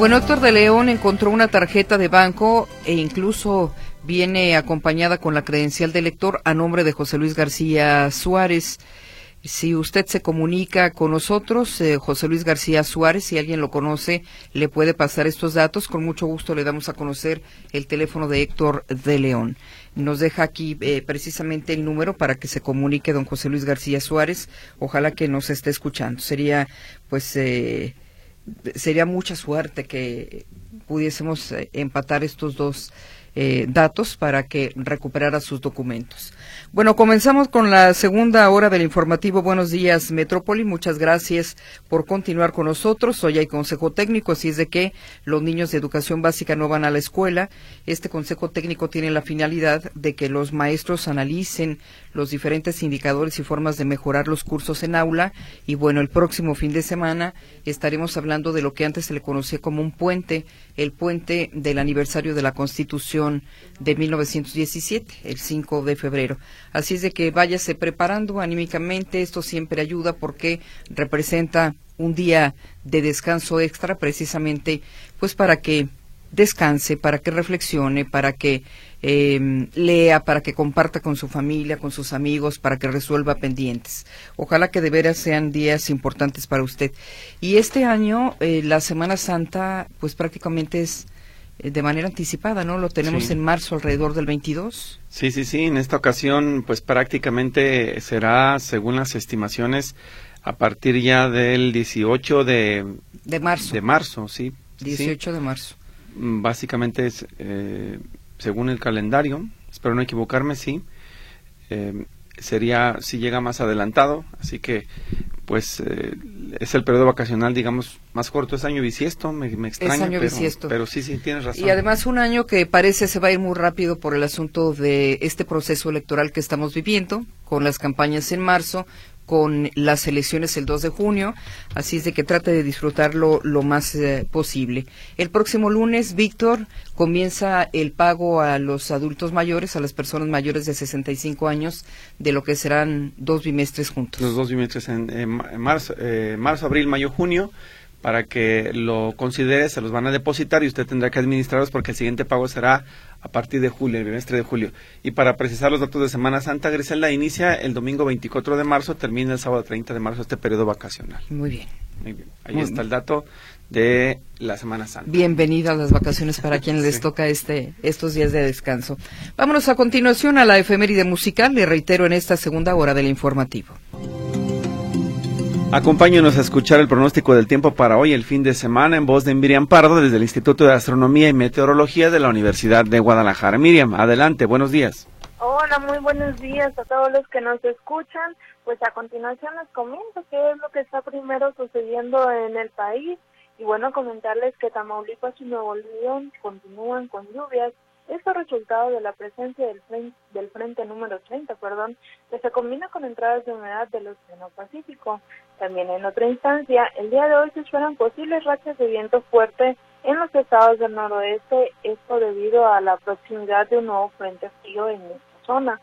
Bueno, Héctor de León encontró una tarjeta de banco e incluso viene acompañada con la credencial de lector a nombre de José Luis García Suárez. Si usted se comunica con nosotros, eh, José Luis García Suárez, si alguien lo conoce, le puede pasar estos datos. Con mucho gusto le damos a conocer el teléfono de Héctor de León. Nos deja aquí eh, precisamente el número para que se comunique don José Luis García Suárez. Ojalá que nos esté escuchando. Sería, pues, eh, sería mucha suerte que pudiésemos empatar estos dos datos para que recuperara sus documentos. Bueno, comenzamos con la segunda hora del informativo Buenos Días Metrópoli. Muchas gracias por continuar con nosotros. Hoy hay consejo técnico, así es de que los niños de educación básica no van a la escuela. Este consejo técnico tiene la finalidad de que los maestros analicen los diferentes indicadores y formas de mejorar los cursos en aula. Y bueno, el próximo fin de semana estaremos hablando de lo que antes se le conocía como un puente, el puente del aniversario de la Constitución de 1917, el 5 de febrero. Así es de que váyase preparando anímicamente, esto siempre ayuda porque representa un día de descanso extra precisamente pues para que descanse, para que reflexione, para que em, lea, para que comparta con su familia, con sus amigos, para que resuelva pendientes. Ojalá que de veras sean días importantes para usted. Y este año, eh, la Semana Santa, pues prácticamente es eh, de manera anticipada, ¿no? Lo tenemos en marzo alrededor del 22. Sí, sí, sí. En esta ocasión, pues prácticamente será, según las estimaciones, a partir ya del 18 de, de marzo. De marzo, sí. 18 de marzo. Básicamente es, eh, según el calendario, espero no equivocarme, sí. Eh, sería si llega más adelantado, así que pues eh, es el periodo vacacional, digamos, más corto. Es año bisiesto, me, me extraña. Es año bisiesto. Pero sí, sí, tienes razón. Y además un año que parece se va a ir muy rápido por el asunto de este proceso electoral que estamos viviendo, con las campañas en marzo, con las elecciones el 2 de junio, así es de que trate de disfrutarlo lo más eh, posible. El próximo lunes, Víctor, comienza el pago a los adultos mayores, a las personas mayores de 65 años, de lo que serán dos bimestres juntos. Los dos bimestres en, marzo, eh, marzo, abril, mayo, junio para que lo considere, se los van a depositar y usted tendrá que administrarlos porque el siguiente pago será a partir de julio, el bimestre de julio. Y para precisar los datos de Semana Santa, Griselda inicia el domingo 24 de marzo, termina el sábado 30 de marzo este periodo vacacional. Muy bien. Muy bien. Ahí está el dato de la Semana Santa. Bienvenidas las vacaciones para quienes les toca este estos días de descanso. Vámonos a continuación a la efeméride musical, le reitero en esta segunda hora del informativo. Acompáñenos a escuchar el pronóstico del tiempo para hoy, el fin de semana, en voz de Miriam Pardo, desde el Instituto de Astronomía y Meteorología de la Universidad de Guadalajara. Miriam, adelante, buenos días. Hola, muy buenos días a todos los que nos escuchan. Pues a continuación les comento qué es lo que está primero sucediendo en el país. Y bueno, comentarles que Tamaulipas y Nuevo León continúan con lluvias esto resultado de la presencia del frente, del frente número 30, perdón, que se combina con entradas de humedad del Océano Pacífico. También en otra instancia, el día de hoy se esperan posibles rachas de viento fuerte en los estados del noroeste, esto debido a la proximidad de un nuevo frente frío en esta zona.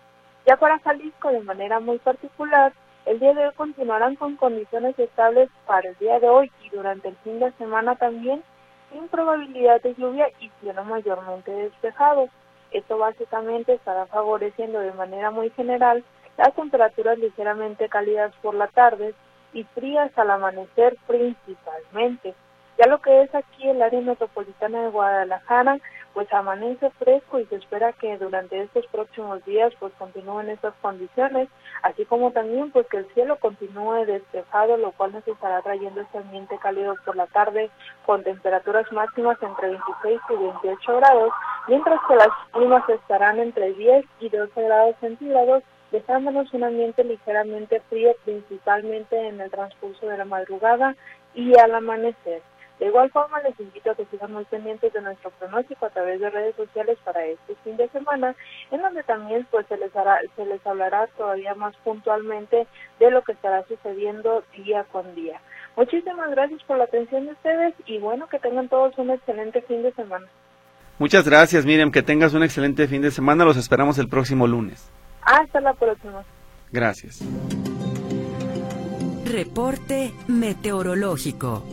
Ya para Jalisco, de manera muy particular, el día de hoy continuarán con condiciones estables para el día de hoy y durante el fin de semana también sin probabilidad de lluvia y cielo mayormente despejado. Esto básicamente estará favoreciendo de manera muy general las temperaturas ligeramente cálidas por la tarde y frías al amanecer principalmente. Ya lo que es aquí el área metropolitana de Guadalajara, pues amanece fresco y se espera que durante estos próximos días pues continúen estas condiciones, así como también pues que el cielo continúe despejado, lo cual nos estará trayendo este ambiente cálido por la tarde con temperaturas máximas entre 26 y 28 grados, mientras que las mínimas estarán entre 10 y 12 grados centígrados dejándonos un ambiente ligeramente frío principalmente en el transcurso de la madrugada y al amanecer. De igual forma, les invito a que sigan muy pendientes de nuestro pronóstico a través de redes sociales para este fin de semana, en donde también pues se les hará, se les hablará todavía más puntualmente de lo que estará sucediendo día con día. Muchísimas gracias por la atención de ustedes y bueno, que tengan todos un excelente fin de semana. Muchas gracias, Miriam, que tengas un excelente fin de semana. Los esperamos el próximo lunes. Hasta la próxima. Gracias. Reporte meteorológico.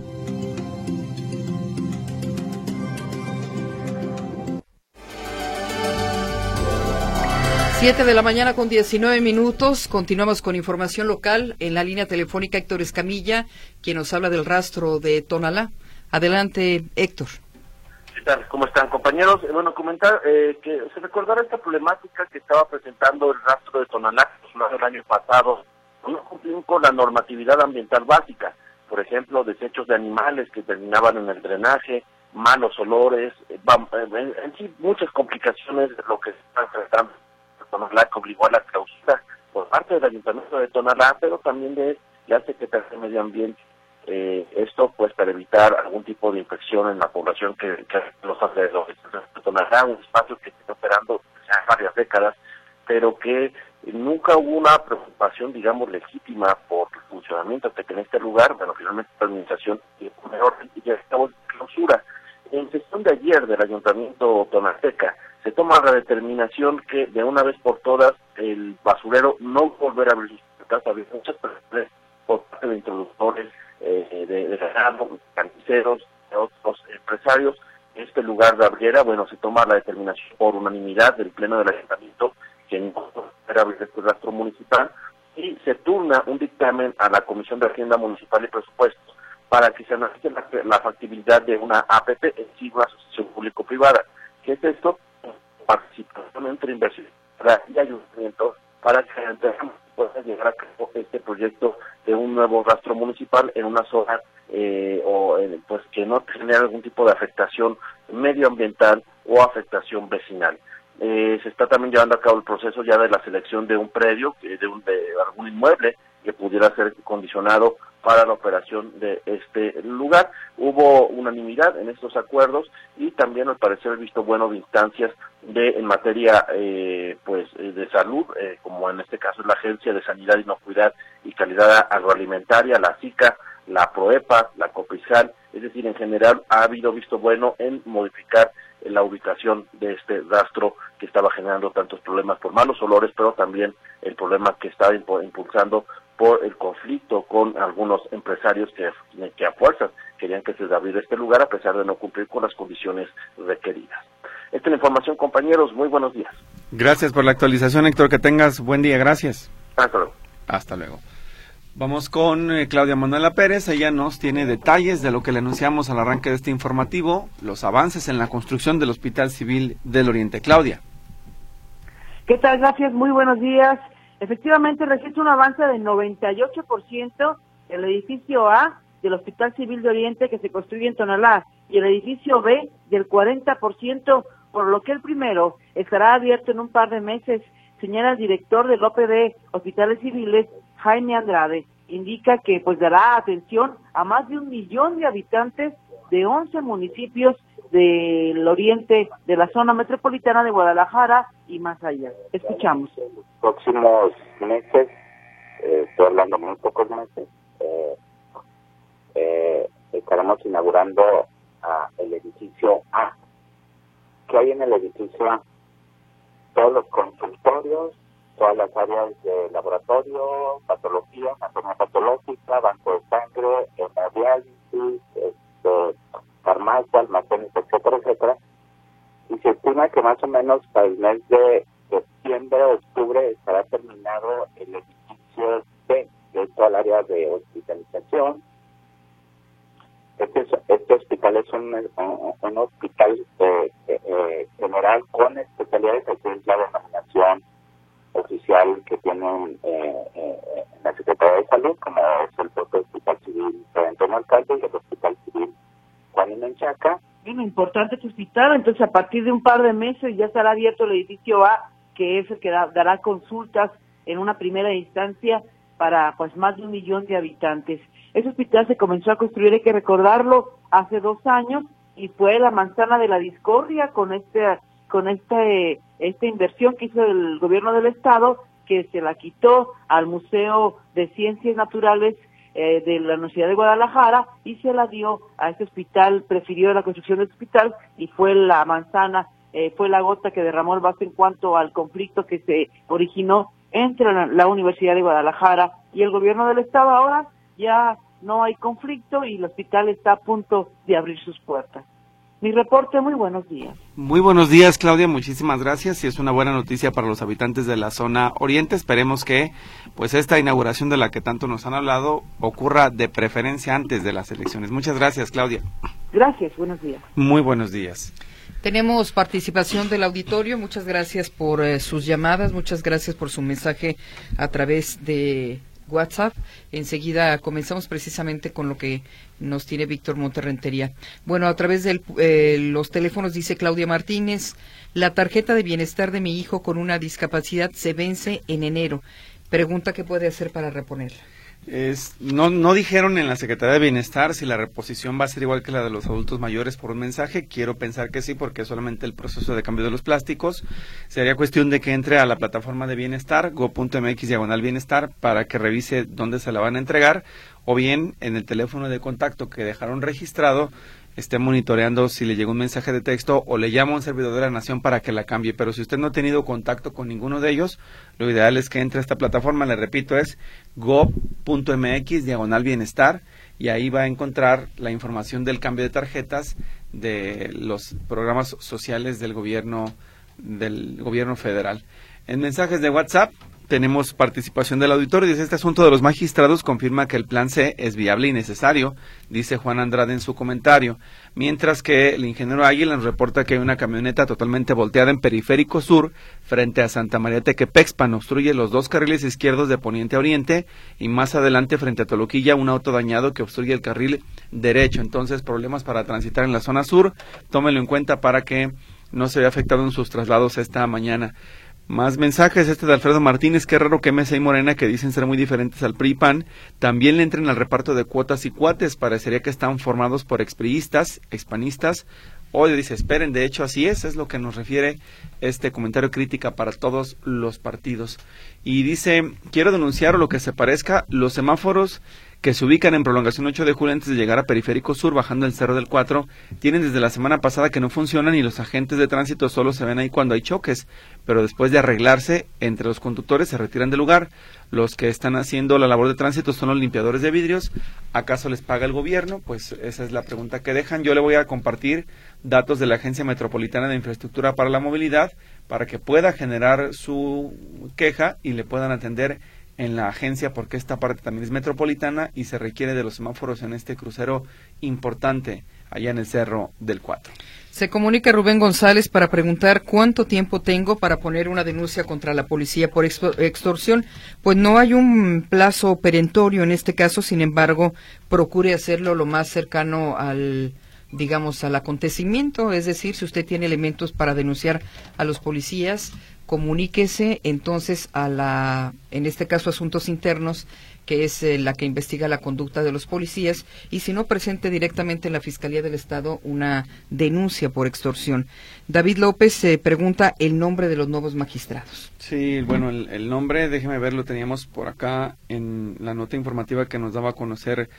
Siete de la mañana con 19 minutos. Continuamos con información local en la línea telefónica Héctor Escamilla, quien nos habla del rastro de Tonalá. Adelante, Héctor. ¿Cómo están, compañeros? Eh, bueno, comentar eh, que se recordará esta problemática que estaba presentando el rastro de Tonalá el año pasado. No cumplían con la normatividad ambiental básica. Por ejemplo, desechos de animales que terminaban en el drenaje, malos olores, eh, en, sí muchas complicaciones de lo que se está enfrentando Tonalá que obligó a la clausura por parte del Ayuntamiento de Tonalá, pero también de la Secretaría de Medio Ambiente. Eh, esto pues para evitar algún tipo de infección en la población que, que los alrededores. Tonalá, un espacio que está operando varias décadas, pero que nunca hubo una preocupación, digamos, legítima por el funcionamiento que en este lugar, bueno, finalmente la administración y ya estamos en clausura. En sesión de ayer del Ayuntamiento Tonateca, se toma la determinación que de una vez por todas el basurero no volverá a abrir sus puertas, había muchas por parte de introductores eh, de, de ganado, carniceros, de otros empresarios. Este lugar de abriera, bueno, se toma la determinación por unanimidad del Pleno del Ayuntamiento que no volverá a abrir este rastro municipal y se turna un dictamen a la Comisión de Hacienda Municipal y Presupuestos para que se analice la, factibilidad de una APP, en sí una asociación público-privada. ¿Qué es esto? participación entre inversiones y ayuntamientos para que pueda llegar a cabo este proyecto un nuevo rastro municipal en una zona eh, o pues que no genere algún tipo de afectación medioambiental o afectación vecinal. Eh, se está también llevando a cabo el proceso ya de la selección de un predio, de, un, de algún inmueble que pudiera ser condicionado para la operación de este lugar. Hubo unanimidad en estos acuerdos y también al parecer visto bueno de instancias de en materia eh, pues eh, de salud, eh, como en este caso es la Agencia de Sanidad, Inocuidad y Calidad Agroalimentaria, la SICA, la PROEPA, la COPISAL, es decir, en general ha habido visto bueno en modificar la ubicación de este rastro que estaba generando tantos problemas por malos olores, pero también el problema que estaba impulsando por el conflicto con algunos empresarios que, que a fuerzas querían que se abriera este lugar a pesar de no cumplir con las condiciones requeridas. Esta es la información, compañeros. Muy buenos días. Gracias por la actualización, Héctor. Que tengas buen día. Gracias. Hasta luego. Hasta luego. Vamos con eh, Claudia Manuela Pérez. Ella nos tiene detalles de lo que le anunciamos al arranque de este informativo, los avances en la construcción del Hospital Civil del Oriente. Claudia. ¿Qué tal? Gracias. Muy buenos días. Efectivamente, registra un avance del 98% el edificio A del Hospital Civil de Oriente que se construye en Tonalá y el edificio B del 40%, por lo que el primero estará abierto en un par de meses, señala el director del OPD Hospitales Civiles, Jaime Andrade. Indica que pues dará atención a más de un millón de habitantes de 11 municipios del oriente de la zona metropolitana de Guadalajara y más allá. Escuchamos. Próximos meses, eh, estoy hablando muy pocos meses, eh, eh, estaremos inaugurando ah, el edificio A. ¿Qué hay en el edificio A? Todos los consultorios, todas las áreas de laboratorio, patología, anatomía patológica, banco de sangre, hemodiálisis, este, farmacia, almacenes, etcétera, etcétera. Y se estima que más o menos para el mes de septiembre octubre estará terminado el edificio C, que es todo el área de hospitalización. Este, este hospital es un, un, hospital eh, eh, general con especialidades, que es la denominación oficial que tienen eh, en la Secretaría de Salud, como es el propio Hospital Civil Antonio Alcalde y el Hospital Civil Juan Menchaca. Bien, importante este hospital, entonces a partir de un par de meses ya estará abierto el edificio A, que es el que dará consultas en una primera instancia para pues más de un millón de habitantes. Ese hospital se comenzó a construir, hay que recordarlo, hace dos años y fue la manzana de la discordia con este con este esta inversión que hizo el gobierno del estado que se la quitó al Museo de Ciencias Naturales eh, de la Universidad de Guadalajara y se la dio a este hospital, prefirió la construcción del hospital y fue la manzana, eh, fue la gota que derramó el vaso en cuanto al conflicto que se originó entre la, Universidad de Guadalajara y el gobierno del estado. Ahora ya no hay conflicto y el hospital está a punto de abrir sus puertas. Mi reporte, muy buenos días. Muy buenos días, Claudia, muchísimas gracias y es una buena noticia para los habitantes de la zona oriente. Esperemos que pues esta inauguración de la que tanto nos han hablado ocurra de preferencia antes de las elecciones. Muchas gracias, Claudia. Gracias, buenos días. Muy buenos días. Tenemos participación del auditorio. Muchas gracias por eh, sus llamadas, muchas gracias por su mensaje a través de WhatsApp. Enseguida comenzamos precisamente con lo que nos tiene Víctor Monterrentería. Bueno, a través de eh, los teléfonos dice Claudia Martínez, la tarjeta de bienestar de mi hijo con una discapacidad se vence en enero. Pregunta qué puede hacer para reponerla. Es, no, no dijeron en la Secretaría de Bienestar si la reposición va a ser igual que la de los adultos mayores por un mensaje. Quiero pensar que sí, porque solamente el proceso de cambio de los plásticos. Sería cuestión de que entre a la plataforma de bienestar, go.mx diagonal bienestar, para que revise dónde se la van a entregar, o bien en el teléfono de contacto que dejaron registrado, esté monitoreando si le llegó un mensaje de texto o le llama a un servidor de la nación para que la cambie. Pero si usted no ha tenido contacto con ninguno de ellos, lo ideal es que entre a esta plataforma, le repito, es gov.mx diagonal bienestar y ahí va a encontrar la información del cambio de tarjetas de los programas sociales del gobierno del gobierno federal. En mensajes de WhatsApp tenemos participación del auditorio. Dice, este asunto de los magistrados confirma que el plan C es viable y necesario, dice Juan Andrade en su comentario. Mientras que el ingeniero Águila reporta que hay una camioneta totalmente volteada en Periférico Sur frente a Santa María Tequepexpan. Obstruye los dos carriles izquierdos de poniente a oriente y más adelante frente a Toloquilla un auto dañado que obstruye el carril derecho. Entonces, problemas para transitar en la zona sur. Tómelo en cuenta para que no se vea afectado en sus traslados esta mañana. Más mensajes, este de Alfredo Martínez, qué raro que MC y Morena, que dicen ser muy diferentes al PRI PAN, también le entren al reparto de cuotas y cuates, parecería que están formados por expriistas, expanistas, Hoy dice, esperen, de hecho así es, es lo que nos refiere este comentario crítica para todos los partidos. Y dice, quiero denunciar lo que se parezca, los semáforos que se ubican en prolongación 8 de julio antes de llegar a Periférico Sur, bajando el Cerro del 4, tienen desde la semana pasada que no funcionan y los agentes de tránsito solo se ven ahí cuando hay choques, pero después de arreglarse, entre los conductores se retiran del lugar. Los que están haciendo la labor de tránsito son los limpiadores de vidrios. ¿Acaso les paga el gobierno? Pues esa es la pregunta que dejan. Yo le voy a compartir datos de la Agencia Metropolitana de Infraestructura para la Movilidad para que pueda generar su queja y le puedan atender en la agencia porque esta parte también es metropolitana y se requiere de los semáforos en este crucero importante allá en el Cerro del Cuatro. Se comunica Rubén González para preguntar cuánto tiempo tengo para poner una denuncia contra la policía por extorsión. Pues no hay un plazo perentorio en este caso, sin embargo, procure hacerlo lo más cercano al digamos al acontecimiento, es decir, si usted tiene elementos para denunciar a los policías, comuníquese entonces a la, en este caso, Asuntos Internos, que es eh, la que investiga la conducta de los policías, y si no, presente directamente en la Fiscalía del Estado una denuncia por extorsión. David López se pregunta el nombre de los nuevos magistrados. Sí, bueno, el, el nombre, déjeme ver, lo teníamos por acá en la nota informativa que nos daba a conocer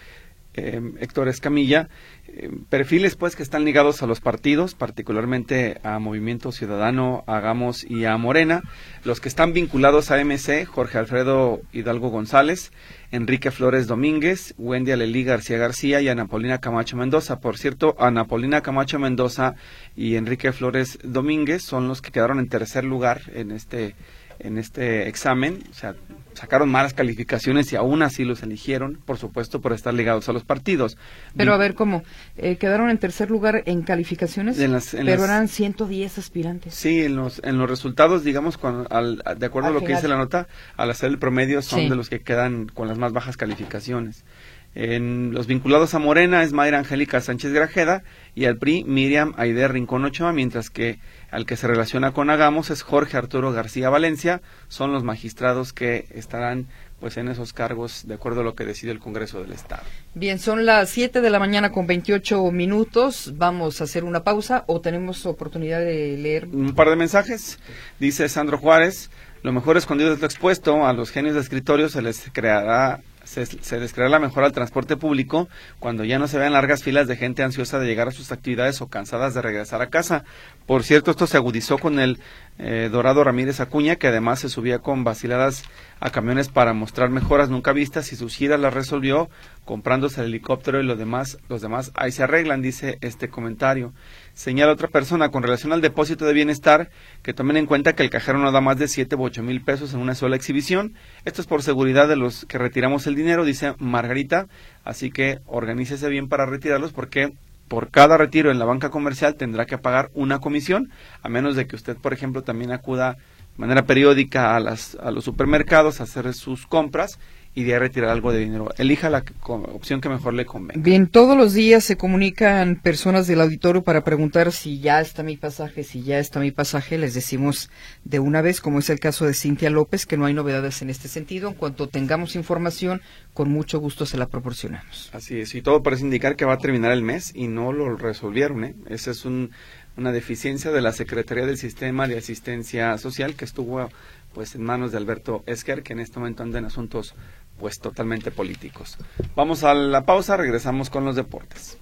eh, Héctor Escamilla, eh, perfiles pues que están ligados a los partidos, particularmente a Movimiento Ciudadano, a Gamos y a Morena, los que están vinculados a MC, Jorge Alfredo Hidalgo González, Enrique Flores Domínguez, Wendy Alelí García García y Ana Paulina Camacho Mendoza. Por cierto, Ana Paulina Camacho Mendoza y Enrique Flores Domínguez son los que quedaron en tercer lugar en este en este examen, o sea, sacaron malas calificaciones y aún así los eligieron, por supuesto, por estar ligados a los partidos. Pero a ver, ¿cómo? Eh, quedaron en tercer lugar en calificaciones, pero eran 110 aspirantes. Sí, en los, en los resultados, digamos, al, de acuerdo a lo que dice la nota, al hacer el promedio son de los que quedan con las más bajas calificaciones. En los vinculados a Morena es Mayra Angélica Sánchez Grajeda y al PRI Miriam Aide Rincón Ochoa, mientras que al que se relaciona con Agamos es Jorge Arturo García Valencia. Son los magistrados que estarán pues en esos cargos de acuerdo a lo que decide el Congreso del Estado. Bien, son las 7 de la mañana con 28 minutos. Vamos a hacer una pausa o tenemos oportunidad de leer un par de mensajes. Dice Sandro Juárez, lo mejor escondido de lo expuesto, a los genios de escritorio se les creará se, se descreará la mejora al transporte público cuando ya no se vean largas filas de gente ansiosa de llegar a sus actividades o cansadas de regresar a casa. Por cierto, esto se agudizó con el eh, Dorado Ramírez Acuña, que además se subía con vaciladas a camiones para mostrar mejoras nunca vistas y sus giras las resolvió comprándose el helicóptero y los demás, los demás ahí se arreglan, dice este comentario. Señala otra persona con relación al depósito de bienestar que tomen en cuenta que el cajero no da más de 7 u 8 mil pesos en una sola exhibición. Esto es por seguridad de los que retiramos el dinero, dice Margarita. Así que organícese bien para retirarlos porque por cada retiro en la banca comercial tendrá que pagar una comisión, a menos de que usted, por ejemplo, también acuda de manera periódica a, las, a los supermercados a hacer sus compras y de retirar algo de dinero. Elija la opción que mejor le convenga. Bien, todos los días se comunican personas del auditorio para preguntar si ya está mi pasaje, si ya está mi pasaje. Les decimos de una vez, como es el caso de Cintia López, que no hay novedades en este sentido. En cuanto tengamos información, con mucho gusto se la proporcionamos. Así es, y todo parece indicar que va a terminar el mes y no lo resolvieron. ¿eh? Esa es una deficiencia de la Secretaría del Sistema de Asistencia Social que estuvo pues en manos de Alberto Esquer, que en este momento anda en asuntos pues totalmente políticos. Vamos a la pausa, regresamos con los deportes.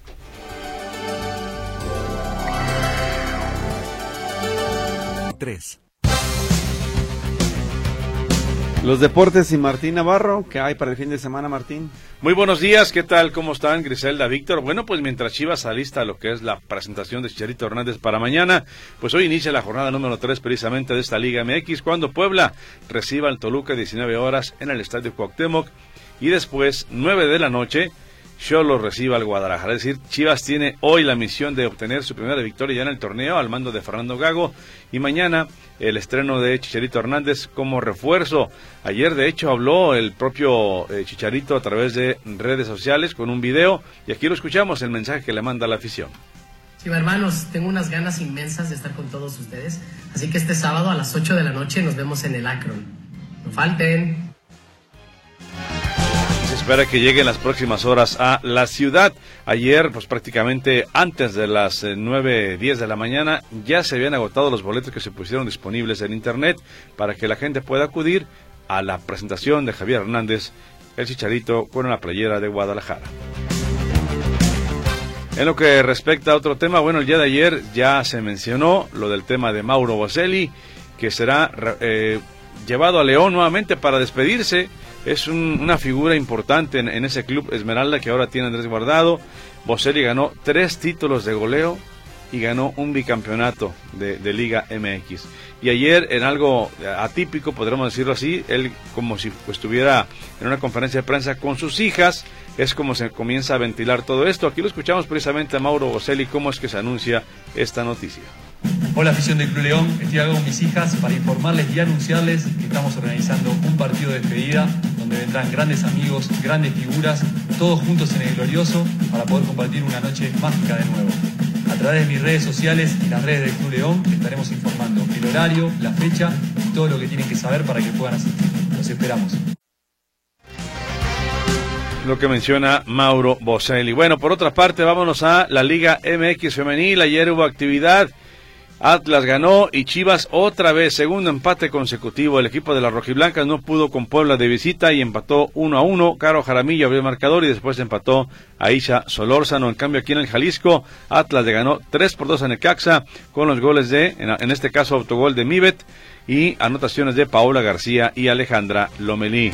Tres. Los deportes y Martín Navarro, ¿qué hay para el fin de semana, Martín? Muy buenos días, ¿qué tal? ¿Cómo están, Griselda, Víctor? Bueno, pues mientras Chivas alista lo que es la presentación de Chicharito Hernández para mañana, pues hoy inicia la jornada número 3 precisamente de esta Liga MX, cuando Puebla reciba al Toluca 19 horas en el Estadio Cuauhtémoc y después, 9 de la noche, lo reciba al Guadalajara. Es decir, Chivas tiene hoy la misión de obtener su primera victoria ya en el torneo al mando de Fernando Gago y mañana el estreno de Chicharito Hernández como refuerzo. Ayer de hecho habló el propio eh, Chicharito a través de redes sociales con un video y aquí lo escuchamos el mensaje que le manda la afición. Sí, hermanos, tengo unas ganas inmensas de estar con todos ustedes, así que este sábado a las 8 de la noche nos vemos en el Akron. No falten espera que lleguen las próximas horas a la ciudad. Ayer, pues prácticamente antes de las 9, eh, 10 de la mañana, ya se habían agotado los boletos que se pusieron disponibles en Internet para que la gente pueda acudir a la presentación de Javier Hernández, el chicharito, con una playera de Guadalajara. En lo que respecta a otro tema, bueno, el día de ayer ya se mencionó lo del tema de Mauro Boselli, que será eh, llevado a León nuevamente para despedirse es una figura importante en, ese club Esmeralda que ahora tiene Andrés Guardado. Boselli ganó tres títulos de goleo y ganó un bicampeonato de, Liga MX. Y ayer, en algo atípico, podríamos decirlo así, él como si estuviera en una conferencia de prensa con sus hijas, es como se comienza a ventilar todo esto. Aquí lo escuchamos precisamente a Mauro Boselli, cómo es que se anuncia esta noticia. Hola afición del Club León, estoy acá con mis hijas para informarles y anunciarles que estamos organizando un partido de despedida donde vendrán grandes amigos, grandes figuras, todos juntos en el glorioso para poder compartir una noche mágica de nuevo. A través de mis redes sociales y las redes del Club León estaremos informando el horario, la fecha y todo lo que tienen que saber para que puedan asistir. Los esperamos. Lo que menciona Mauro Boselli. Bueno, por otra parte, vámonos a la Liga MX Femenil. Ayer hubo actividad Atlas ganó y Chivas otra vez, segundo empate consecutivo. El equipo de las rojiblancas no pudo con Puebla de visita y empató uno a uno. Caro Jaramillo abrió el marcador y después empató Aisha Solórzano. En cambio, aquí en el Jalisco, Atlas le ganó 3 por 2 en el Caxa con los goles de, en, este caso, autogol de Mibet y anotaciones de Paola García y Alejandra Lomelí.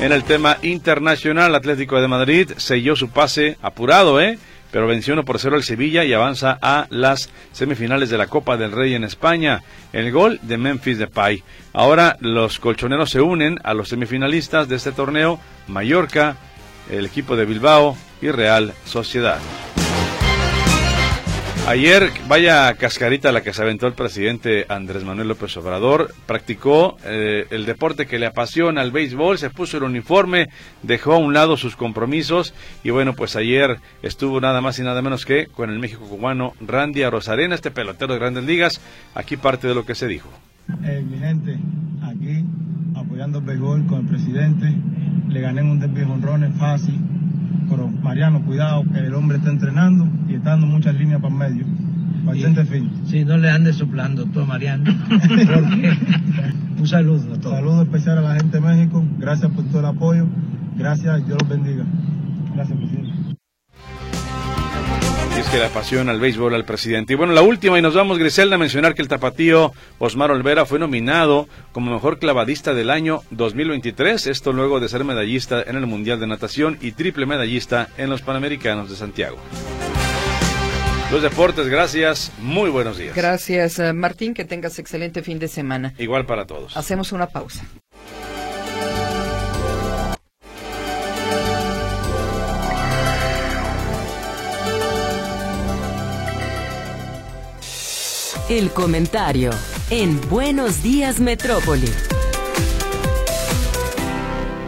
En el tema internacional, Atlético de Madrid selló su pase apurado, ¿eh? Pero venció 1 por 0 al Sevilla y avanza a las semifinales de la Copa del Rey en España. El gol de Memphis Depay. Ahora los colchoneros se unen a los semifinalistas de este torneo, Mallorca, el equipo de Bilbao y Real Sociedad. Ayer, vaya cascarita la que se aventó el presidente Andrés Manuel López Obrador. Practicó eh, el deporte que le apasiona, el béisbol, se puso el uniforme, dejó a un lado sus compromisos y bueno, pues ayer estuvo nada más y nada menos que con el México cubano Randy Arozarena, este pelotero de grandes ligas. Aquí parte de lo que se dijo. Eh, mi gente, aquí apoyando el béisbol con el presidente, le gané un honrones fácil pero Mariano, cuidado, que el hombre está entrenando y está dando muchas líneas para el medio. Bastante fin. Sí, no le andes soplando tú a Mariano. un saludo a todos. Saludo especial a la gente de México. Gracias por todo el apoyo. Gracias, Dios los bendiga. Gracias, presidente es que le apasiona el béisbol al presidente. Y bueno, la última, y nos vamos, Griselda, a mencionar que el tapatío Osmar Olvera fue nominado como mejor clavadista del año 2023. Esto luego de ser medallista en el Mundial de Natación y triple medallista en los Panamericanos de Santiago. Los deportes, gracias. Muy buenos días. Gracias, eh, Martín. Que tengas excelente fin de semana. Igual para todos. Hacemos una pausa. El comentario en Buenos Días Metrópoli.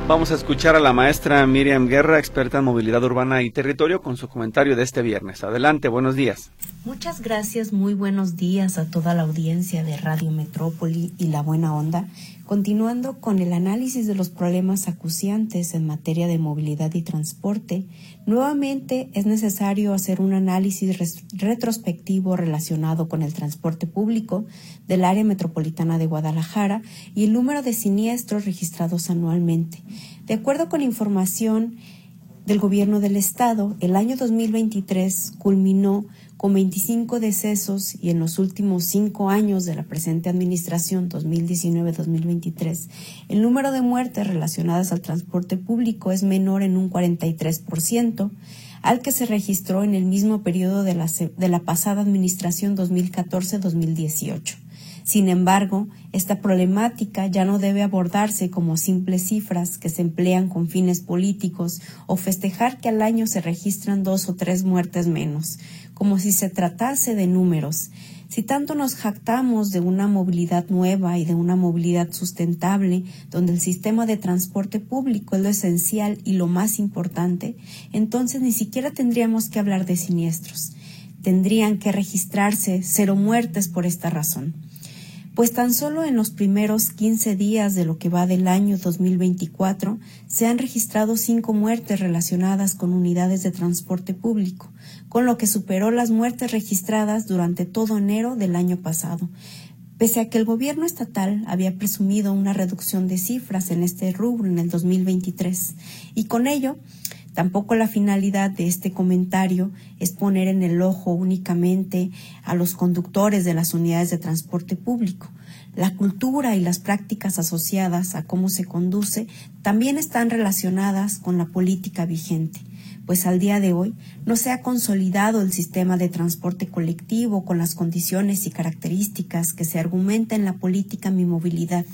Vamos a escuchar a la maestra Miriam Guerra, experta en movilidad urbana y territorio, con su comentario de este viernes. Adelante, buenos días. Muchas gracias, muy buenos días a toda la audiencia de Radio Metrópoli y La Buena Onda. Continuando con el análisis de los problemas acuciantes en materia de movilidad y transporte, nuevamente es necesario hacer un análisis retrospectivo relacionado con el transporte público del área metropolitana de Guadalajara y el número de siniestros registrados anualmente. De acuerdo con información del Gobierno del Estado, el año 2023 culminó con 25 decesos y en los últimos cinco años de la presente administración 2019-2023, el número de muertes relacionadas al transporte público es menor en un 43% al que se registró en el mismo periodo de la, de la pasada administración 2014-2018. Sin embargo, esta problemática ya no debe abordarse como simples cifras que se emplean con fines políticos o festejar que al año se registran dos o tres muertes menos, como si se tratase de números. Si tanto nos jactamos de una movilidad nueva y de una movilidad sustentable, donde el sistema de transporte público es lo esencial y lo más importante, entonces ni siquiera tendríamos que hablar de siniestros. Tendrían que registrarse cero muertes por esta razón pues tan solo en los primeros 15 días de lo que va del año 2024 se han registrado cinco muertes relacionadas con unidades de transporte público, con lo que superó las muertes registradas durante todo enero del año pasado. Pese a que el gobierno estatal había presumido una reducción de cifras en este rubro en el 2023, y con ello Tampoco la finalidad de este comentario es poner en el ojo únicamente a los conductores de las unidades de transporte público. La cultura y las prácticas asociadas a cómo se conduce también están relacionadas con la política vigente, pues al día de hoy no se ha consolidado el sistema de transporte colectivo con las condiciones y características que se argumenta en la política Mi Movilidad.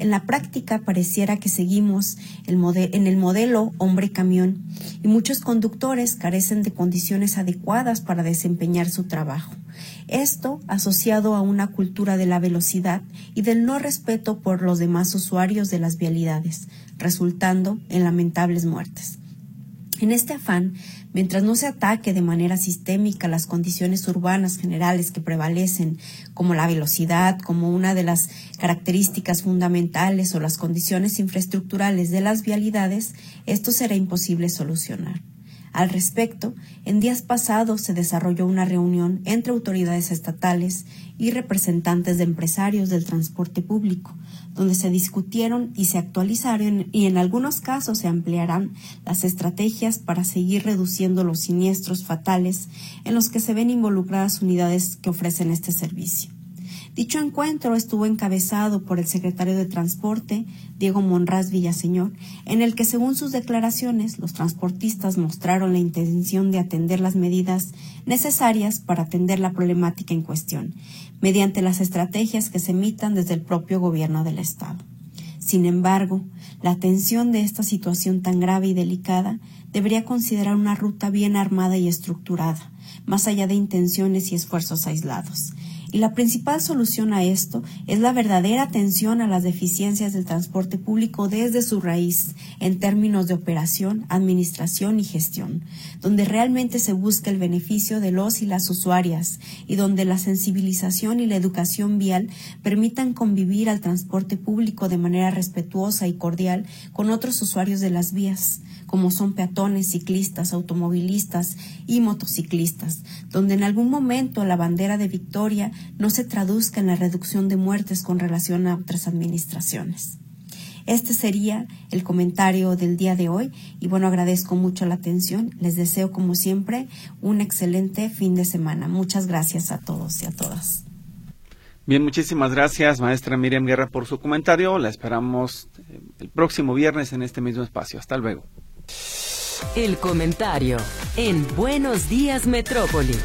En la práctica pareciera que seguimos en el modelo hombre-camión y muchos conductores carecen de condiciones adecuadas para desempeñar su trabajo. Esto asociado a una cultura de la velocidad y del no respeto por los demás usuarios de las vialidades, resultando en lamentables muertes. En este afán, mientras no se ataque de manera sistémica las condiciones urbanas generales que prevalecen, como la velocidad, como una de las características fundamentales o las condiciones infraestructurales de las vialidades, esto será imposible solucionar. Al respecto, en días pasados se desarrolló una reunión entre autoridades estatales y representantes de empresarios del transporte público, donde se discutieron y se actualizaron y en algunos casos se ampliarán las estrategias para seguir reduciendo los siniestros fatales en los que se ven involucradas unidades que ofrecen este servicio. Dicho encuentro estuvo encabezado por el secretario de Transporte, Diego Monraz Villaseñor, en el que, según sus declaraciones, los transportistas mostraron la intención de atender las medidas necesarias para atender la problemática en cuestión, mediante las estrategias que se emitan desde el propio gobierno del Estado. Sin embargo, la atención de esta situación tan grave y delicada debería considerar una ruta bien armada y estructurada, más allá de intenciones y esfuerzos aislados. Y la principal solución a esto es la verdadera atención a las deficiencias del transporte público desde su raíz, en términos de operación, administración y gestión, donde realmente se busca el beneficio de los y las usuarias y donde la sensibilización y la educación vial permitan convivir al transporte público de manera respetuosa y cordial con otros usuarios de las vías como son peatones, ciclistas, automovilistas y motociclistas, donde en algún momento la bandera de victoria no se traduzca en la reducción de muertes con relación a otras administraciones. Este sería el comentario del día de hoy y bueno, agradezco mucho la atención. Les deseo como siempre un excelente fin de semana. Muchas gracias a todos y a todas. Bien, muchísimas gracias, maestra Miriam Guerra, por su comentario. La esperamos eh, el próximo viernes en este mismo espacio. Hasta luego. El comentario en Buenos Días Metrópoli.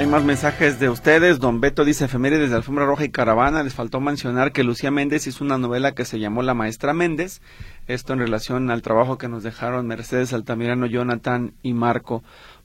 Hay más mensajes de ustedes. Don Beto dice efemérides de Alfombra Roja y Caravana. Les faltó mencionar que Lucía Méndez hizo una novela que se llamó La Maestra Méndez. Esto en relación al trabajo que nos dejaron Mercedes Altamirano, Jonathan y Marco.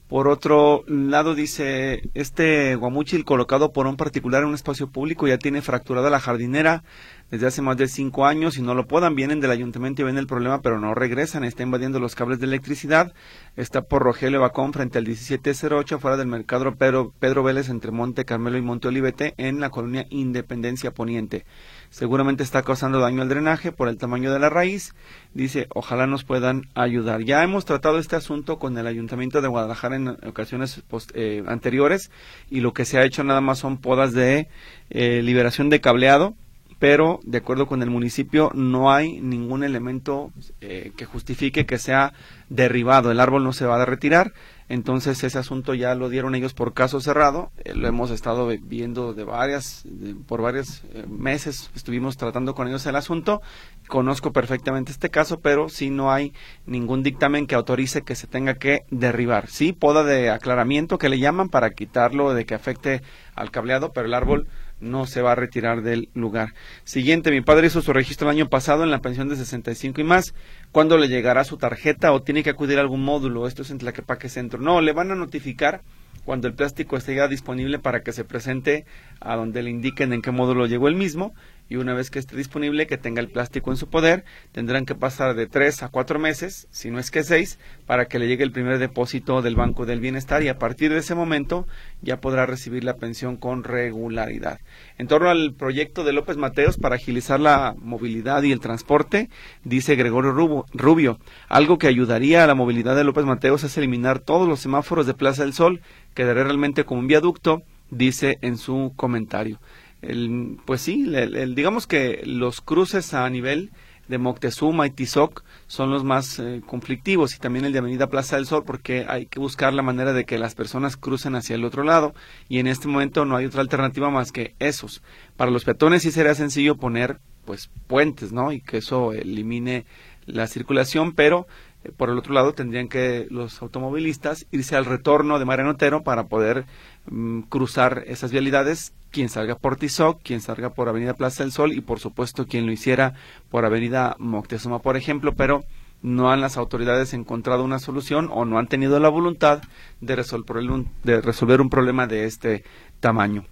Por otro lado, dice, este guamuchil colocado por un particular en un espacio público ya tiene fracturada la jardinera desde hace más de cinco años y no lo puedan. Vienen del ayuntamiento y ven el problema, pero no regresan. Está invadiendo los cables de electricidad. Está por Rogelio Bacón frente al 1708, fuera del mercado Pedro, Pedro Vélez entre Monte Carmelo y Monte Olivete, en la colonia Independencia Poniente. Seguramente está causando daño al drenaje por el tamaño de la raíz. Dice, ojalá nos puedan ayudar. Ya hemos tratado este asunto con el Ayuntamiento de Guadalajara en ocasiones eh, anteriores y lo que se ha hecho nada más son podas de eh, liberación de cableado pero de acuerdo con el municipio no hay ningún elemento eh, que justifique que sea derribado. El árbol no se va a retirar, entonces ese asunto ya lo dieron ellos por caso cerrado. Eh, lo hemos estado viendo de varias, por varios eh, meses estuvimos tratando con ellos el asunto. Conozco perfectamente este caso, pero sí no hay ningún dictamen que autorice que se tenga que derribar. Sí, poda de aclaramiento que le llaman para quitarlo de que afecte al cableado, pero el árbol no se va a retirar del lugar. Siguiente, mi padre hizo su registro el año pasado en la pensión de 65 y más. ¿Cuándo le llegará su tarjeta o tiene que acudir a algún módulo? Esto es en Tlaquepaque Centro. No, le van a notificar cuando el plástico esté ya disponible para que se presente a donde le indiquen en qué módulo llegó el mismo y una vez que esté disponible, que tenga el plástico en su poder, tendrán que pasar de tres a cuatro meses, si no es que seis, para que le llegue el primer depósito del Banco del Bienestar y a partir de ese momento ya podrá recibir la pensión con regularidad. En torno al proyecto de López Mateos para agilizar la movilidad y el transporte, dice Gregorio Rubio, algo que ayudaría a la movilidad de López Mateos es eliminar todos los semáforos de Plaza del Sol, quedaría realmente como un viaducto, dice en su comentario el, pues sí, el, digamos que los cruces a nivel de Moctezuma y Tizoc son los más eh, conflictivos y también el de Avenida Plaza del Sol porque hay que buscar la manera de que las personas crucen hacia el otro lado y en este momento no hay otra alternativa más que esos. Para los peatones sí sería sencillo poner pues puentes, ¿no? Y que eso elimine la circulación, pero por el otro lado tendrían que los automovilistas irse al retorno de Mariano Otero para poder mm, cruzar esas vialidades quien salga por Tizoc, quien salga por Avenida Plaza del Sol y por supuesto quien lo hiciera por Avenida Moctezuma, por ejemplo, pero no han las autoridades encontrado una solución o no han tenido la voluntad de resolver un, de resolver un problema de este tamaño.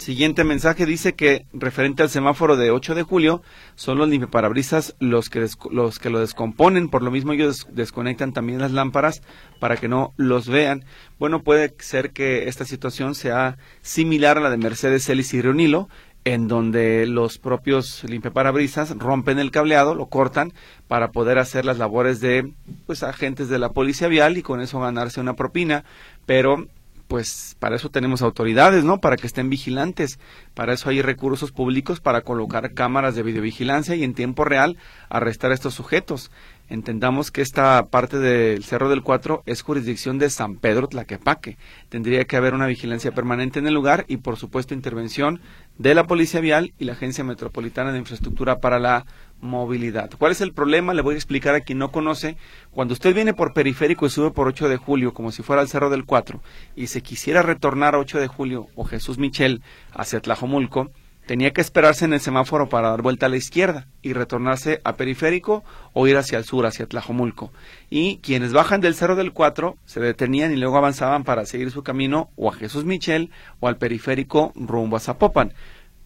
Siguiente mensaje dice que referente al semáforo de 8 de julio son los limpiaparabrisas los que, los que lo descomponen, por lo mismo ellos desconectan también las lámparas para que no los vean. Bueno, puede ser que esta situación sea similar a la de Mercedes Celis y Reunilo, en donde los propios limpiaparabrisas rompen el cableado, lo cortan para poder hacer las labores de pues agentes de la policía vial y con eso ganarse una propina, pero pues para eso tenemos autoridades, ¿no? Para que estén vigilantes. Para eso hay recursos públicos para colocar cámaras de videovigilancia y en tiempo real arrestar a estos sujetos. Entendamos que esta parte del Cerro del Cuatro es jurisdicción de San Pedro Tlaquepaque. Tendría que haber una vigilancia permanente en el lugar y, por supuesto, intervención de la Policía Vial y la Agencia Metropolitana de Infraestructura para la movilidad. ¿Cuál es el problema? Le voy a explicar a quien no conoce. Cuando usted viene por periférico y sube por 8 de julio, como si fuera el Cerro del Cuatro, y se quisiera retornar a 8 de julio o Jesús Michel hacia Tlajomulco, tenía que esperarse en el semáforo para dar vuelta a la izquierda y retornarse a periférico o ir hacia el sur, hacia Tlajomulco. Y quienes bajan del Cerro del Cuatro se detenían y luego avanzaban para seguir su camino o a Jesús Michel o al periférico rumbo a Zapopan.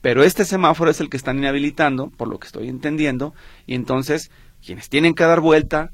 Pero este semáforo es el que están inhabilitando, por lo que estoy entendiendo, y entonces quienes tienen que dar vuelta,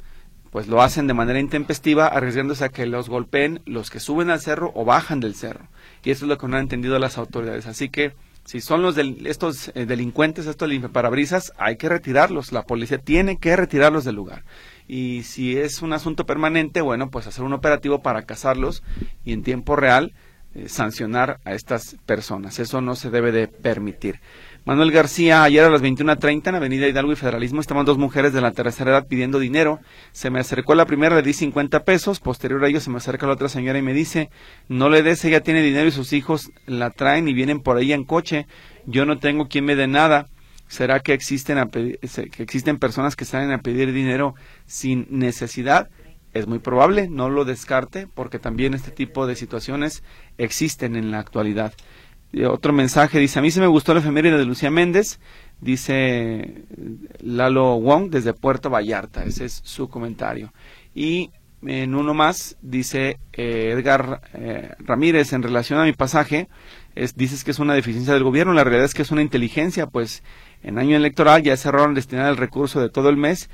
pues lo hacen de manera intempestiva, arriesgándose a que los golpeen los que suben al cerro o bajan del cerro. Y eso es lo que no han entendido las autoridades. Así que si son los del, estos eh, delincuentes, estos limpiaparabrisas, hay que retirarlos. La policía tiene que retirarlos del lugar. Y si es un asunto permanente, bueno, pues hacer un operativo para cazarlos y en tiempo real eh, sancionar a estas personas. Eso no se debe de permitir. Manuel García, ayer a las 21.30 en Avenida Hidalgo y Federalismo estaban dos mujeres de la tercera edad pidiendo dinero. Se me acercó la primera, le di 50 pesos. Posterior a ello se me acerca la otra señora y me dice, no le des, ella tiene dinero y sus hijos la traen y vienen por ahí en coche. Yo no tengo quien me dé nada. ¿Será que existen, que existen personas que salen a pedir dinero sin necesidad? Es muy probable, no lo descarte, porque también este tipo de situaciones existen en la actualidad. otro mensaje dice, a mí se me gustó la efeméride de Lucía Méndez, dice Lalo Wong desde Puerto Vallarta, ese es su comentario. Y en uno más dice eh, Edgar eh, Ramírez en relación a mi pasaje, es, dices que es una deficiencia del gobierno, la realidad es que es una inteligencia, pues en año electoral ya cerraron destinar el recurso de todo el mes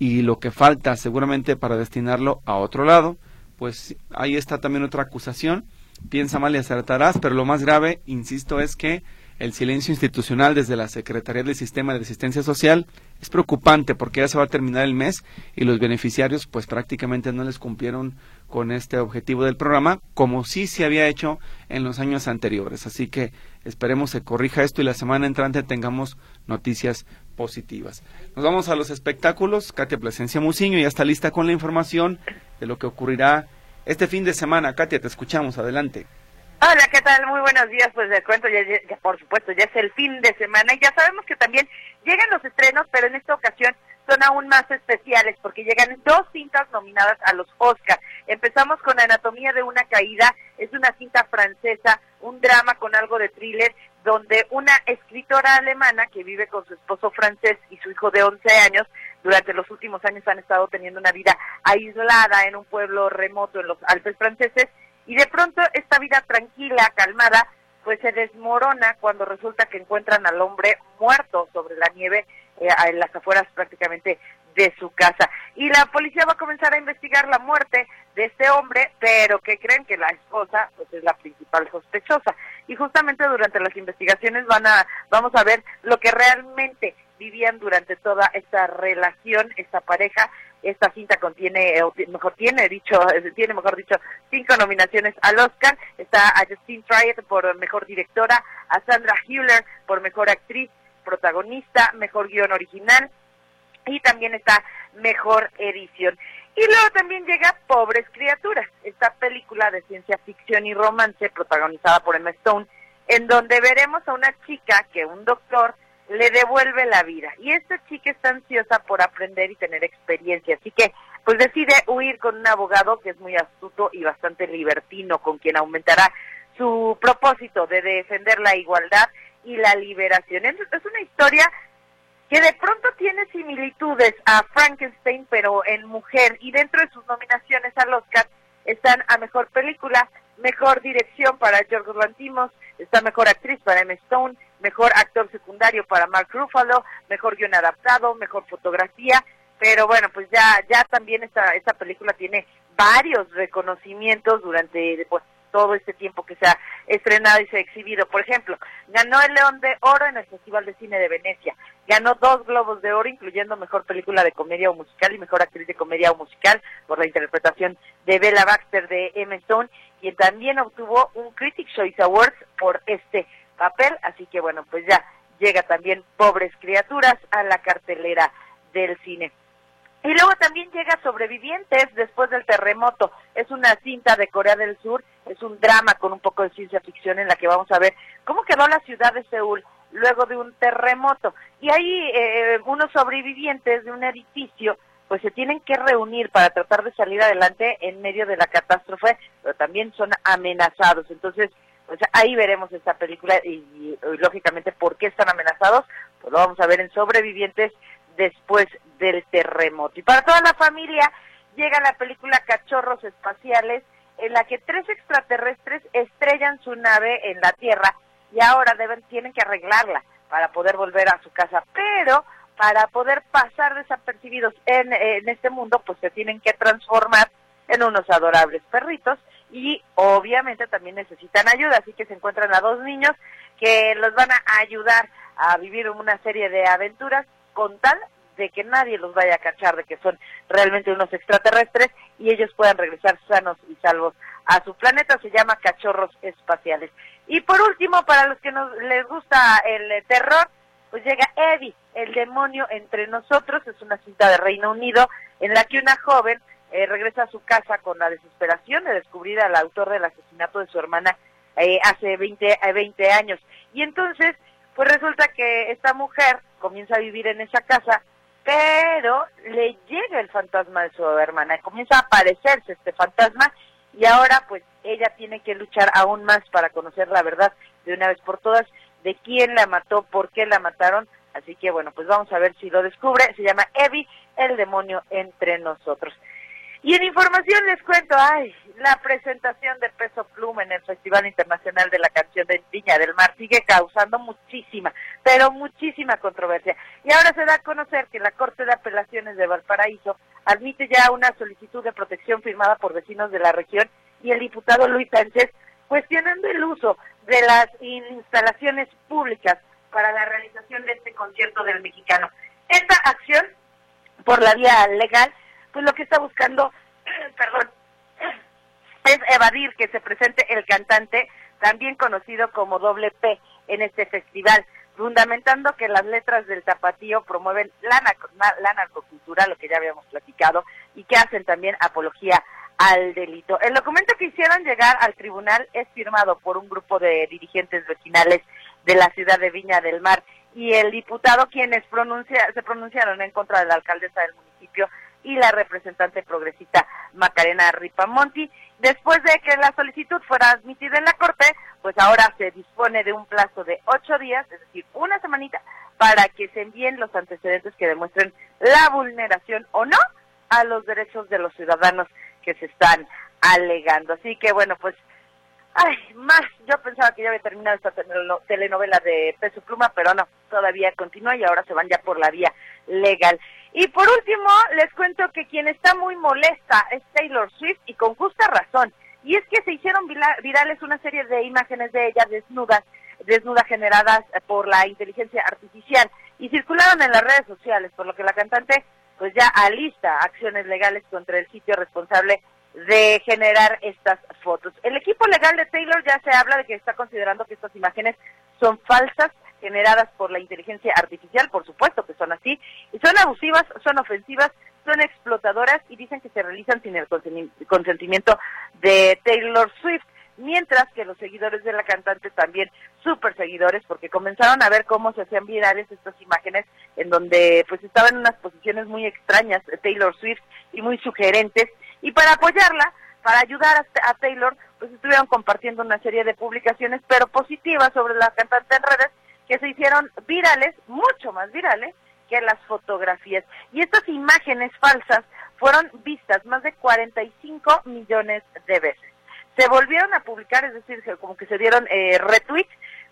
y lo que falta seguramente para destinarlo a otro lado, pues ahí está también otra acusación. Piensa mal y acertarás, pero lo más grave, insisto, es que el silencio institucional desde la Secretaría del Sistema de Asistencia Social es preocupante porque ya se va a terminar el mes y los beneficiarios pues prácticamente no les cumplieron con este objetivo del programa como sí se había hecho en los años anteriores. Así que esperemos se corrija esto y la semana entrante tengamos noticias positivas. Nos vamos a los espectáculos. Katia Plasencia Muciño ya está lista con la información de lo que ocurrirá este fin de semana. Katia, te escuchamos. Adelante. Hola, ¿qué tal? Muy buenos días. Pues de cuento, ya, por supuesto, ya es el fin de semana y ya sabemos que también llegan los estrenos, pero en esta ocasión son aún más especiales porque llegan dos cintas nominadas a los Oscar. Empezamos con Anatomía de una caída, es una cinta francesa, un drama con algo de thriller donde una escritora alemana que vive con su esposo francés y su hijo de 11 años, durante los últimos años han estado teniendo una vida aislada en un pueblo remoto en los Alpes franceses, y de pronto esta vida tranquila, calmada, pues se desmorona cuando resulta que encuentran al hombre muerto sobre la nieve eh, en las afueras prácticamente de su casa. Y la policía va a comenzar a investigar la muerte de este hombre, pero que creen que la esposa pues es la principal sospechosa. Y justamente durante las investigaciones van a vamos a ver lo que realmente vivían durante toda esta relación, esta pareja. Esta cinta contiene, mejor tiene dicho, tiene mejor dicho, cinco nominaciones al Oscar. Está a Justine Triet por mejor directora, a Sandra Hüller por mejor actriz protagonista, mejor guion original, y también está Mejor Edición. Y luego también llega Pobres Criaturas, esta película de ciencia ficción y romance protagonizada por Emma Stone, en donde veremos a una chica que un doctor le devuelve la vida. Y esta chica está ansiosa por aprender y tener experiencia, así que pues decide huir con un abogado que es muy astuto y bastante libertino, con quien aumentará su propósito de defender la igualdad y la liberación. Es una historia que de pronto tiene similitudes a Frankenstein, pero en mujer, y dentro de sus nominaciones al Oscar están a Mejor Película, Mejor Dirección para George Lantimos, está Mejor Actriz para Emma Stone, Mejor Actor Secundario para Mark Ruffalo, Mejor Guión Adaptado, Mejor Fotografía, pero bueno, pues ya ya también esta, esta película tiene varios reconocimientos durante pues, todo este tiempo que se ha estrenado y se ha exhibido. Por ejemplo, ganó el León de Oro en el Festival de Cine de Venecia, ganó dos Globos de Oro, incluyendo Mejor Película de Comedia o Musical y Mejor Actriz de Comedia o Musical por la interpretación de Bella Baxter de Emma Stone, y también obtuvo un Critics' Choice Awards por este papel, así que bueno, pues ya llega también Pobres Criaturas a la cartelera del cine. Y luego también llega Sobrevivientes después del terremoto. Es una cinta de Corea del Sur, es un drama con un poco de ciencia ficción en la que vamos a ver cómo quedó la ciudad de Seúl luego de un terremoto. Y ahí eh, unos sobrevivientes de un edificio pues se tienen que reunir para tratar de salir adelante en medio de la catástrofe, pero también son amenazados. Entonces, pues ahí veremos esta película y, y lógicamente por qué están amenazados, pues lo vamos a ver en Sobrevivientes después del terremoto. Y para toda la familia llega la película Cachorros Espaciales, en la que tres extraterrestres estrellan su nave en la Tierra y ahora deben, tienen que arreglarla para poder volver a su casa. Pero para poder pasar desapercibidos en, en este mundo, pues se tienen que transformar en unos adorables perritos y obviamente también necesitan ayuda, así que se encuentran a dos niños que los van a ayudar a vivir una serie de aventuras con tal de que nadie los vaya a cachar de que son realmente unos extraterrestres y ellos puedan regresar sanos y salvos a su planeta, se llama Cachorros Espaciales. Y por último, para los que nos les gusta el eh, terror, pues llega Eddie, el demonio entre nosotros, es una cinta de Reino Unido en la que una joven eh, regresa a su casa con la desesperación de descubrir al autor del asesinato de su hermana eh, hace 20, 20 años. Y entonces, pues resulta que esta mujer comienza a vivir en esa casa, pero le llega el fantasma de su hermana, comienza a aparecerse este fantasma y ahora pues ella tiene que luchar aún más para conocer la verdad de una vez por todas de quién la mató, por qué la mataron. Así que bueno, pues vamos a ver si lo descubre. Se llama Evi, el demonio entre nosotros. Y en información les cuento, ay, la presentación de Peso Pluma en el Festival Internacional de la Canción de Viña del Mar sigue causando muchísima, pero muchísima controversia. Y ahora se da a conocer que la Corte de Apelaciones de Valparaíso admite ya una solicitud de protección firmada por vecinos de la región y el diputado Luis Sánchez cuestionando el uso de las instalaciones públicas para la realización de este concierto del mexicano. Esta acción, por la vía legal, pues lo que está buscando, perdón, es evadir que se presente el cantante, también conocido como doble P, en este festival, fundamentando que las letras del tapatío promueven la, la narcocultura, lo que ya habíamos platicado, y que hacen también apología al delito. El documento que hicieron llegar al tribunal es firmado por un grupo de dirigentes vecinales de la ciudad de Viña del Mar y el diputado quienes pronuncia, se pronunciaron en contra de la alcaldesa del municipio y la representante progresista Macarena Ripamonti. Después de que la solicitud fuera admitida en la Corte, pues ahora se dispone de un plazo de ocho días, es decir, una semanita, para que se envíen los antecedentes que demuestren la vulneración o no a los derechos de los ciudadanos que se están alegando. Así que bueno, pues, ay, más, yo pensaba que ya había terminado esta telenovela de Peso Pluma, pero no, todavía continúa y ahora se van ya por la vía legal. Y por último, les cuento que quien está muy molesta es Taylor Swift y con justa razón. Y es que se hicieron virales una serie de imágenes de ella desnudas, desnudas generadas por la inteligencia artificial y circularon en las redes sociales, por lo que la cantante pues ya alista acciones legales contra el sitio responsable de generar estas fotos. El equipo legal de Taylor ya se habla de que está considerando que estas imágenes son falsas, generadas por la inteligencia artificial, por supuesto que son así, y son abusivas, son ofensivas, son explotadoras y dicen que se realizan sin el consentimiento de Taylor Swift mientras que los seguidores de la cantante también súper seguidores porque comenzaron a ver cómo se hacían virales estas imágenes en donde pues estaba en unas posiciones muy extrañas Taylor Swift y muy sugerentes y para apoyarla para ayudar a, Taylor pues estuvieron compartiendo una serie de publicaciones pero positivas sobre la cantante en redes que se hicieron virales mucho más virales que las fotografías. Y estas imágenes falsas fueron vistas más de 45 millones de veces. Se volvieron a publicar, es decir, como que se dieron eh, retweets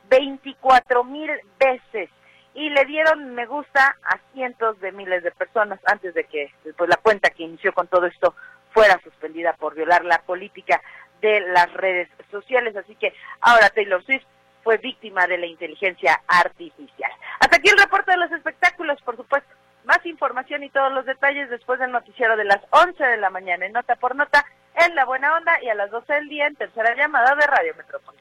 24 mil veces. Y le dieron me gusta a cientos de miles de personas antes de que pues, la cuenta que inició con todo esto fuera suspendida por violar la política de las redes sociales. Así que ahora Taylor Swift fue víctima de la inteligencia artificial. Hasta aquí el reporte de los espectáculos, por supuesto. Más información y todos los detalles después del noticiero de las 11 de la mañana en Nota por Nota en La Buena Onda y a las 12 del día en tercera llamada de Radio Metrópolis.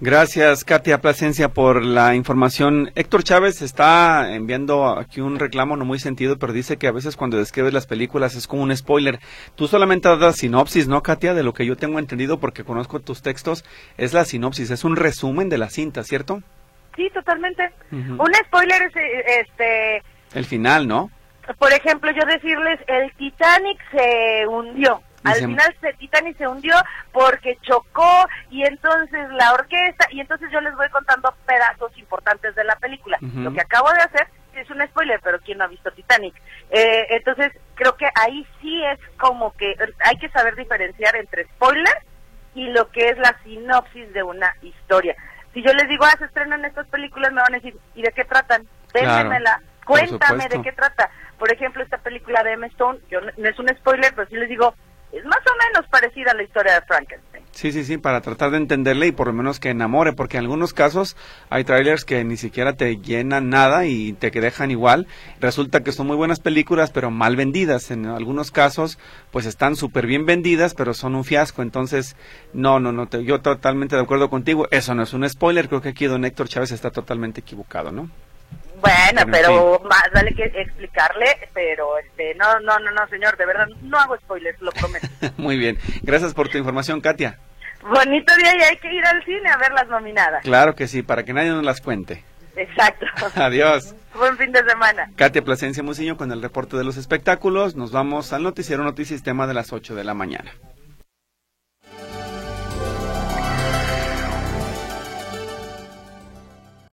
Gracias, Katia Plasencia, por la información. Héctor Chávez está enviando aquí un reclamo no muy sentido, pero dice que a veces cuando describes las películas es como un spoiler. Tú solamente das sinopsis, ¿no, Katia? De lo que yo tengo entendido, porque conozco tus textos, es la sinopsis, es un resumen de la cinta, ¿cierto? Sí, totalmente. Un spoiler es este... El final, ¿no? Por ejemplo, yo decirles, el Titanic se hundió al final se, Titanic se hundió porque chocó y entonces la orquesta, y entonces yo les voy contando pedazos importantes de la película. Lo que acabo de hacer es un spoiler, pero ¿quién no ha visto Titanic? Eh, entonces creo que ahí sí es como que hay que saber diferenciar entre spoiler y lo que es la sinopsis de una historia. Si yo les digo, ah, se estrenan estas películas, me van a decir, ¿y de qué tratan? Véndemela, cuéntame de qué trata. Por ejemplo, esta película de M. Stone, yo no es un spoiler, pero sí les digo, es más o menos parecida a la historia de Frankenstein. Sí, sí, sí, para tratar de entenderle y por lo menos que enamore, porque en algunos casos hay trailers que ni siquiera te llenan nada y te dejan igual. Resulta que son muy buenas películas, pero mal vendidas. En algunos casos, pues están súper bien vendidas, pero son un fiasco. Entonces, no, no, no, te, yo totalmente de acuerdo contigo. Eso no es un spoiler. Creo que aquí don Héctor Chávez está totalmente equivocado, ¿no? Bueno, pero más vale que explicarle, pero este, no, no, no, no, señor, de verdad, no hago spoilers, lo prometo. Muy bien, gracias por tu información, Katia. Bonito día y hay que ir al cine a ver las nominadas. Claro que sí, para que nadie nos las cuente. Exacto. Adiós. Buen fin de semana. Katia Plasencia Musiño con el reporte de los espectáculos. Nos vamos al noticiero Notisistema de las 8 de la mañana.